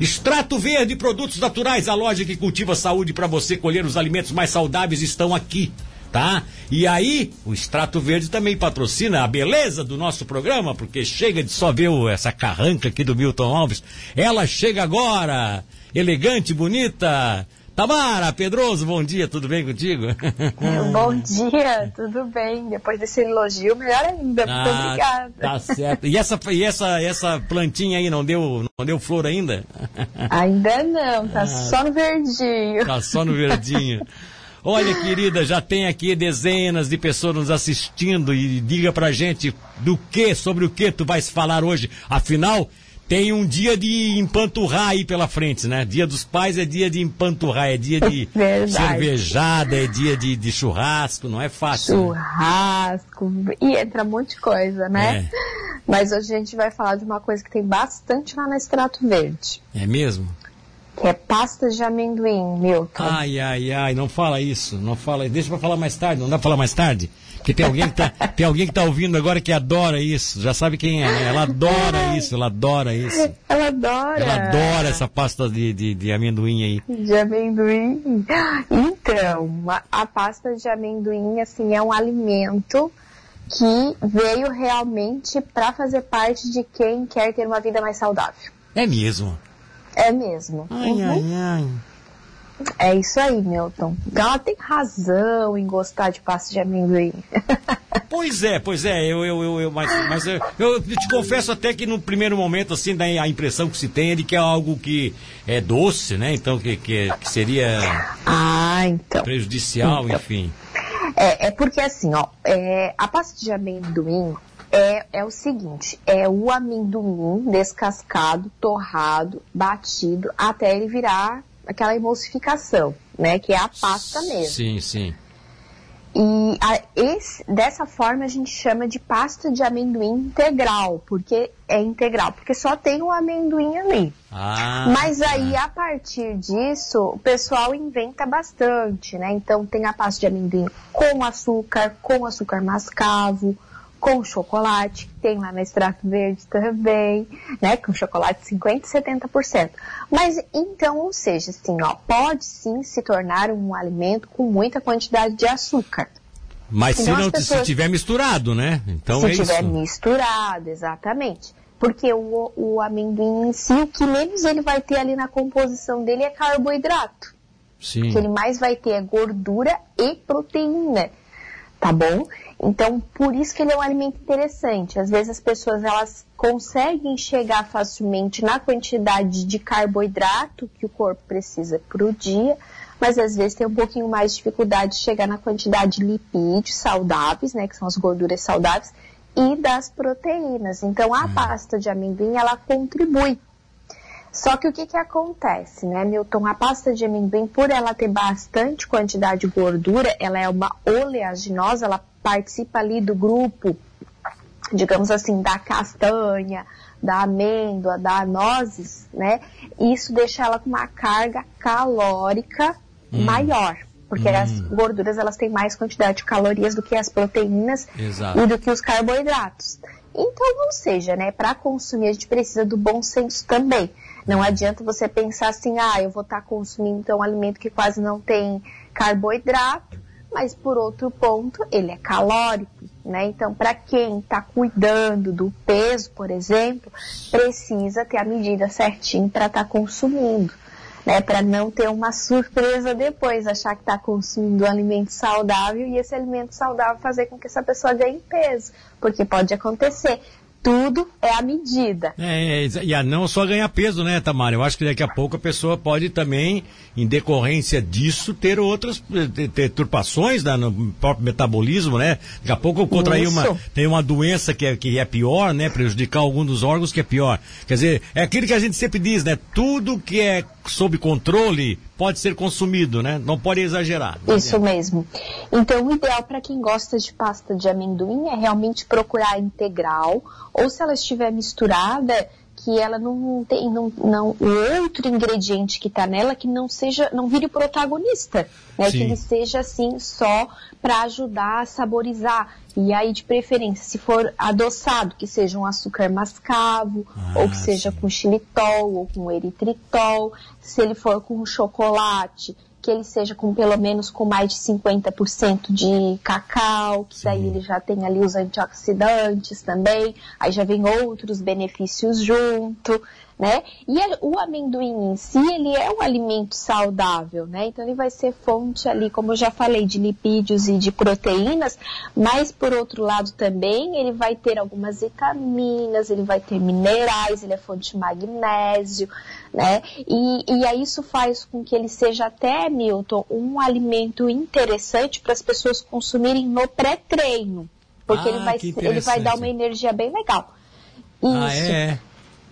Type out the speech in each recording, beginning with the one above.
Extrato Verde, produtos naturais, a loja que cultiva saúde para você colher os alimentos mais saudáveis estão aqui, tá? E aí, o Extrato Verde também patrocina a beleza do nosso programa, porque chega de só ver essa carranca aqui do Milton Alves. Ela chega agora, elegante, bonita, Tamara Pedroso, bom dia, tudo bem contigo? Bom dia, tudo bem. Depois desse elogio, melhor ainda. Muito ah, obrigada. Tá certo. E essa, e essa, essa plantinha aí não deu, não deu flor ainda? Ainda não, tá ah, só no verdinho. Tá só no verdinho. Olha, querida, já tem aqui dezenas de pessoas nos assistindo e diga pra gente do que, sobre o que tu vais falar hoje. Afinal, tem um dia de empanturrar aí pela frente, né? Dia dos pais é dia de empanturrar, é dia de Verdade. cervejada, é dia de, de, churrasco, não é fácil. Né? Churrasco, né? e entra um monte de coisa, né? É. Mas hoje a gente vai falar de uma coisa que tem bastante lá na Extrato Verde. É mesmo? Que é pasta de amendoim, Milton. Ai, ai, ai, não fala isso, não fala. Deixa pra falar mais tarde, não dá pra falar mais tarde? Porque tem alguém que tá, tem alguém que tá ouvindo agora que adora isso. Já sabe quem é, né? Ela adora isso, ela adora isso. Ela adora. Ela adora essa pasta de, de, de amendoim aí. De amendoim. Então, a, a pasta de amendoim, assim, é um alimento que veio realmente para fazer parte de quem quer ter uma vida mais saudável. É mesmo? É mesmo. Ai, uhum. ai, ai. É isso aí, Milton. Então ela tem razão em gostar de pasta de amendoim. Pois é, pois é, eu, eu, eu, eu mas, mas eu, eu, te confesso até que no primeiro momento, assim, dá a impressão que se tem é de que é algo que é doce, né? Então, que, que, que seria ah, então. prejudicial, então. enfim. É, é porque assim, ó, é, a pasta de amendoim é, é o seguinte, é o amendoim descascado, torrado, batido, até ele virar aquela emulsificação, né? Que é a pasta mesmo. Sim, sim. E a, esse, dessa forma a gente chama de pasta de amendoim integral, porque é integral, porque só tem o amendoim ali. Ah, Mas aí, a partir disso, o pessoal inventa bastante, né? Então tem a pasta de amendoim com açúcar, com açúcar mascavo, com chocolate, que tem lá na extrato verde também, né, com chocolate 50 e 70%. Mas então, ou seja, assim, ó, pode sim se tornar um alimento com muita quantidade de açúcar. Mas se não pessoas, se tiver misturado, né? Então se é tiver isso. misturado, exatamente. Porque o, o amendoim em si, o que menos ele vai ter ali na composição dele é carboidrato. Sim. O que ele mais vai ter é gordura e proteína tá bom? Então, por isso que ele é um alimento interessante. Às vezes as pessoas elas conseguem chegar facilmente na quantidade de carboidrato que o corpo precisa para o dia, mas às vezes tem um pouquinho mais de dificuldade de chegar na quantidade de lipídios saudáveis, né, que são as gorduras saudáveis, e das proteínas. Então, a hum. pasta de amendoim ela contribui só que o que, que acontece, né, Milton? A pasta de amendoim, por ela ter bastante quantidade de gordura, ela é uma oleaginosa, ela participa ali do grupo, digamos assim, da castanha, da amêndoa, da nozes, né? Isso deixa ela com uma carga calórica hum. maior porque hum. as gorduras elas têm mais quantidade de calorias do que as proteínas Exato. e do que os carboidratos. Então, ou seja, né, para consumir a gente precisa do bom senso também. Não adianta você pensar assim, ah, eu vou estar tá consumindo então um alimento que quase não tem carboidrato, mas por outro ponto, ele é calórico, né? Então, para quem está cuidando do peso, por exemplo, precisa ter a medida certinho para estar tá consumindo, né? Para não ter uma surpresa depois, achar que está consumindo um alimento saudável e esse alimento saudável fazer com que essa pessoa ganhe peso, porque pode acontecer tudo é a medida. É, é, e não só ganhar peso, né, Tamara? Eu acho que daqui a pouco a pessoa pode também, em decorrência disso, ter outras ter, ter turpações né, no próprio metabolismo, né? Daqui a pouco contrair uma, tem uma doença que é, que é pior, né? Prejudicar algum dos órgãos que é pior. Quer dizer, é aquilo que a gente sempre diz, né? Tudo que é sob controle pode ser consumido, né? Não pode exagerar. Isso mesmo. Então, o ideal para quem gosta de pasta de amendoim é realmente procurar integral, ou se ela estiver misturada, que ela não tem, não, não o outro ingrediente que está nela que não seja, não vire protagonista, né? Sim. Que ele seja assim só para ajudar a saborizar. E aí, de preferência, se for adoçado, que seja um açúcar mascavo, ah, ou que seja sim. com xilitol, ou com eritritol. Se ele for com chocolate, que ele seja com pelo menos com mais de 50% de cacau, que Sim. daí ele já tem ali os antioxidantes também, aí já vem outros benefícios junto né? E o amendoim em si, ele é um alimento saudável, né? Então ele vai ser fonte ali, como eu já falei, de lipídios e de proteínas, mas por outro lado também ele vai ter algumas vitaminas, ele vai ter minerais, ele é fonte de magnésio, né? E, e aí isso faz com que ele seja até, Milton, um alimento interessante para as pessoas consumirem no pré-treino, porque ah, ele, vai, ele vai dar uma energia bem legal. Isso. Ah, é?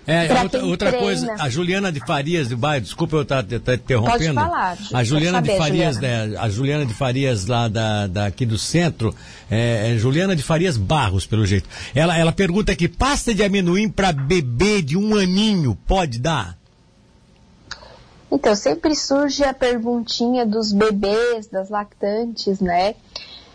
É, outra, outra coisa, a Juliana de Farias do bairro, desculpa eu estar tá, tá interrompendo. Pode falar. A Juliana saber, de Farias, Juliana. Né, a Juliana de Farias lá da, daqui do centro, é, é, Juliana de Farias Barros, pelo jeito. Ela, ela pergunta aqui, pasta de amendoim para bebê de um aninho, pode dar? Então, sempre surge a perguntinha dos bebês, das lactantes, né?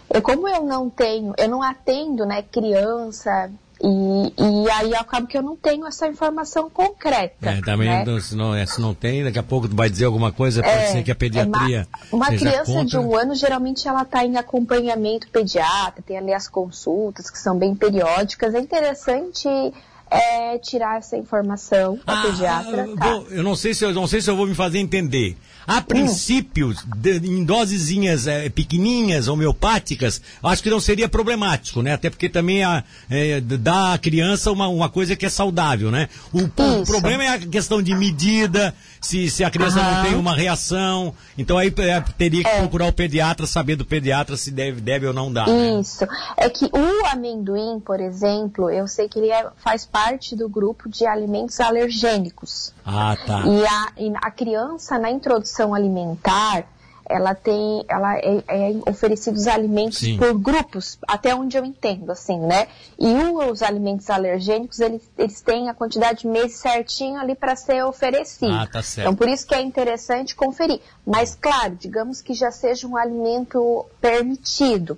Eu, como eu não tenho, eu não atendo, né, criança e, e aí acaba que eu não tenho essa informação concreta. É, também né? não, se, não, é, se não tem, daqui a pouco vai dizer alguma coisa, pode é, ser que a pediatria. É uma, uma criança contra. de um ano, geralmente ela está em acompanhamento pediatra, tem ali as consultas que são bem periódicas. É interessante é, tirar essa informação para ah, pediatra. Tá? Vou, eu não sei se eu não sei se eu vou me fazer entender. A princípio, de, em dosezinhas é, pequenininhas, homeopáticas, acho que não seria problemático, né? Até porque também a, é, dá à criança uma, uma coisa que é saudável, né? O, o problema é a questão de medida, se, se a criança Aham. não tem uma reação. Então aí é, teria que é. procurar o pediatra, saber do pediatra se deve, deve ou não dar. Né? Isso. Né? É que o amendoim, por exemplo, eu sei que ele é, faz parte do grupo de alimentos alergênicos. Ah, tá. E a, e a criança, na introdução alimentar, ela tem, ela é, é oferecidos alimentos Sim. por grupos, até onde eu entendo, assim, né? E os alimentos alergênicos, eles, eles têm a quantidade de meses certinho ali para ser oferecido. Ah, tá certo. Então, por isso que é interessante conferir. Mas, claro, digamos que já seja um alimento permitido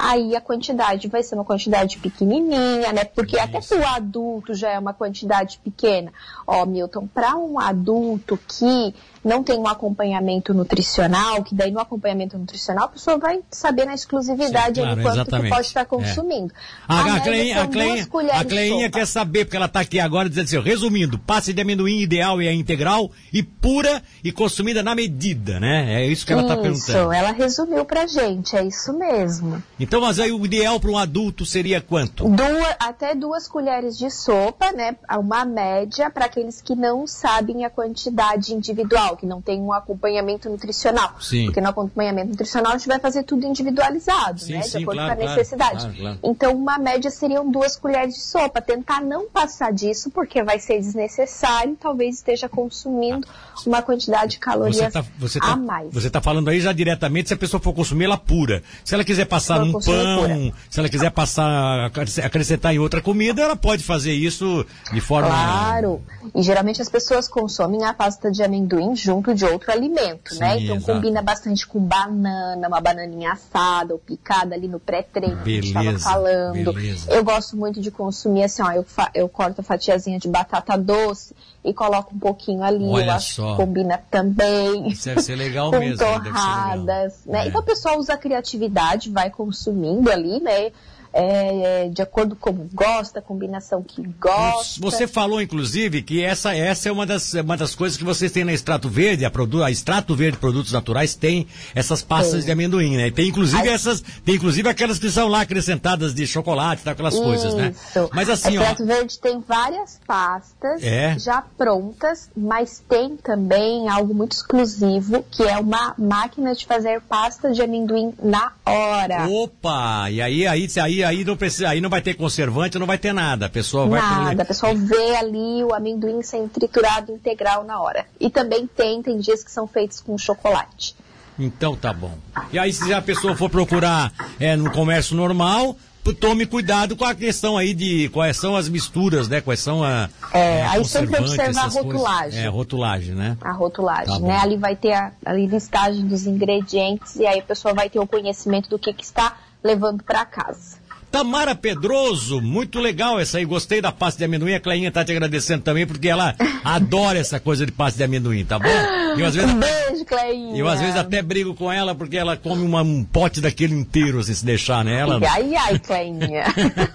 aí a quantidade vai ser uma quantidade pequenininha, né? Porque Isso. até para o adulto já é uma quantidade pequena. Ó, Milton, para um adulto que não tem um acompanhamento nutricional, que daí no acompanhamento nutricional a pessoa vai saber na exclusividade Sim, claro, quanto que pode estar consumindo. É. A, a, a, Cleinha, a, Cleinha, a Cleinha quer saber, porque ela está aqui agora dizendo assim, resumindo, passe de amendoim ideal e é integral e pura e consumida na medida, né? É isso que ela está perguntando. Isso, ela resumiu pra gente, é isso mesmo. Então, mas aí o ideal para um adulto seria quanto? Duas, até duas colheres de sopa, né? Uma média para aqueles que não sabem a quantidade individual que não tem um acompanhamento nutricional. Sim. Porque no acompanhamento nutricional a gente vai fazer tudo individualizado, sim, né? Sim, de acordo claro, com a necessidade. Claro, claro, então, uma média seriam duas colheres de sopa. Tentar não passar disso, porque vai ser desnecessário, talvez esteja consumindo uma quantidade de calorias tá, tá, a mais. Você está falando aí já diretamente se a pessoa for consumir ela pura. Se ela quiser passar num pão, pura. se ela quiser passar, acrescentar em outra comida, ela pode fazer isso de forma. Claro. E geralmente as pessoas consomem a pasta de amendoim junto de outro alimento, né? Sim, né? Então exato. combina bastante com banana, uma bananinha assada ou picada ali no pré-treino que a gente estava falando. Beleza. Eu gosto muito de consumir assim, ó, eu, eu corto a fatiazinha de batata doce e coloco um pouquinho ali, Olha eu acho só. que combina também. Isso deve ser legal com mesmo. torradas, né? É. Então o pessoal usa a criatividade, vai consumindo ali, né? É, de acordo como gosta, a combinação que gosta. Você falou, inclusive, que essa, essa é uma das, uma das coisas que vocês têm na Extrato Verde, a, produ, a Extrato Verde Produtos Naturais tem essas pastas Sim. de amendoim, né? Tem inclusive a... essas, tem inclusive aquelas que são lá acrescentadas de chocolate, tá, aquelas Isso. coisas, né? Mas assim, a Extrato ó... Verde tem várias pastas é. já prontas, mas tem também algo muito exclusivo, que é uma máquina de fazer pasta de amendoim na hora. Opa! E aí, aí, aí aí, não precisa, aí não vai ter conservante, não vai ter nada. A pessoa vai Nada, a pessoa vê ali o amendoim sendo triturado integral na hora. E também tem, tem dias que são feitos com chocolate. Então tá bom. E aí se a pessoa for procurar é, no comércio normal, tome cuidado com a questão aí de quais são as misturas, né? Quais são a. É, aí sempre observar a rotulagem. Coisas. É, a rotulagem, né? A rotulagem, tá né? Ali vai ter a, a listagem dos ingredientes e aí a pessoa vai ter o conhecimento do que, que está levando para casa. Tamara Pedroso, muito legal essa aí, gostei da pasta de amendoim. A Cleinha tá te agradecendo também, porque ela adora essa coisa de pasta de amendoim, tá bom? E, às vezes, um beijo, Cleinha. Eu às vezes até brigo com ela porque ela come uma, um pote daquele inteiro, assim, se deixar, né? Ela... Ai, ai, Cleinha.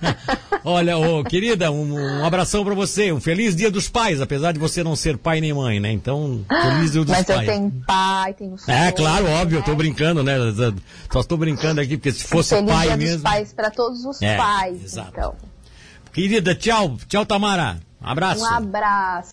Olha, ô, querida, um, um abração para você, um feliz dia dos pais, apesar de você não ser pai nem mãe, né? Então, feliz dia dos Mas pais. Mas eu tenho pai, tenho filho. É, claro, óbvio, né? eu tô brincando, né? Só estou brincando aqui, porque se fosse feliz pai dia mesmo... Dos pais para todos os é, pais, exato. então. Querida, tchau. Tchau, Tamara. Abraço. Um abraço.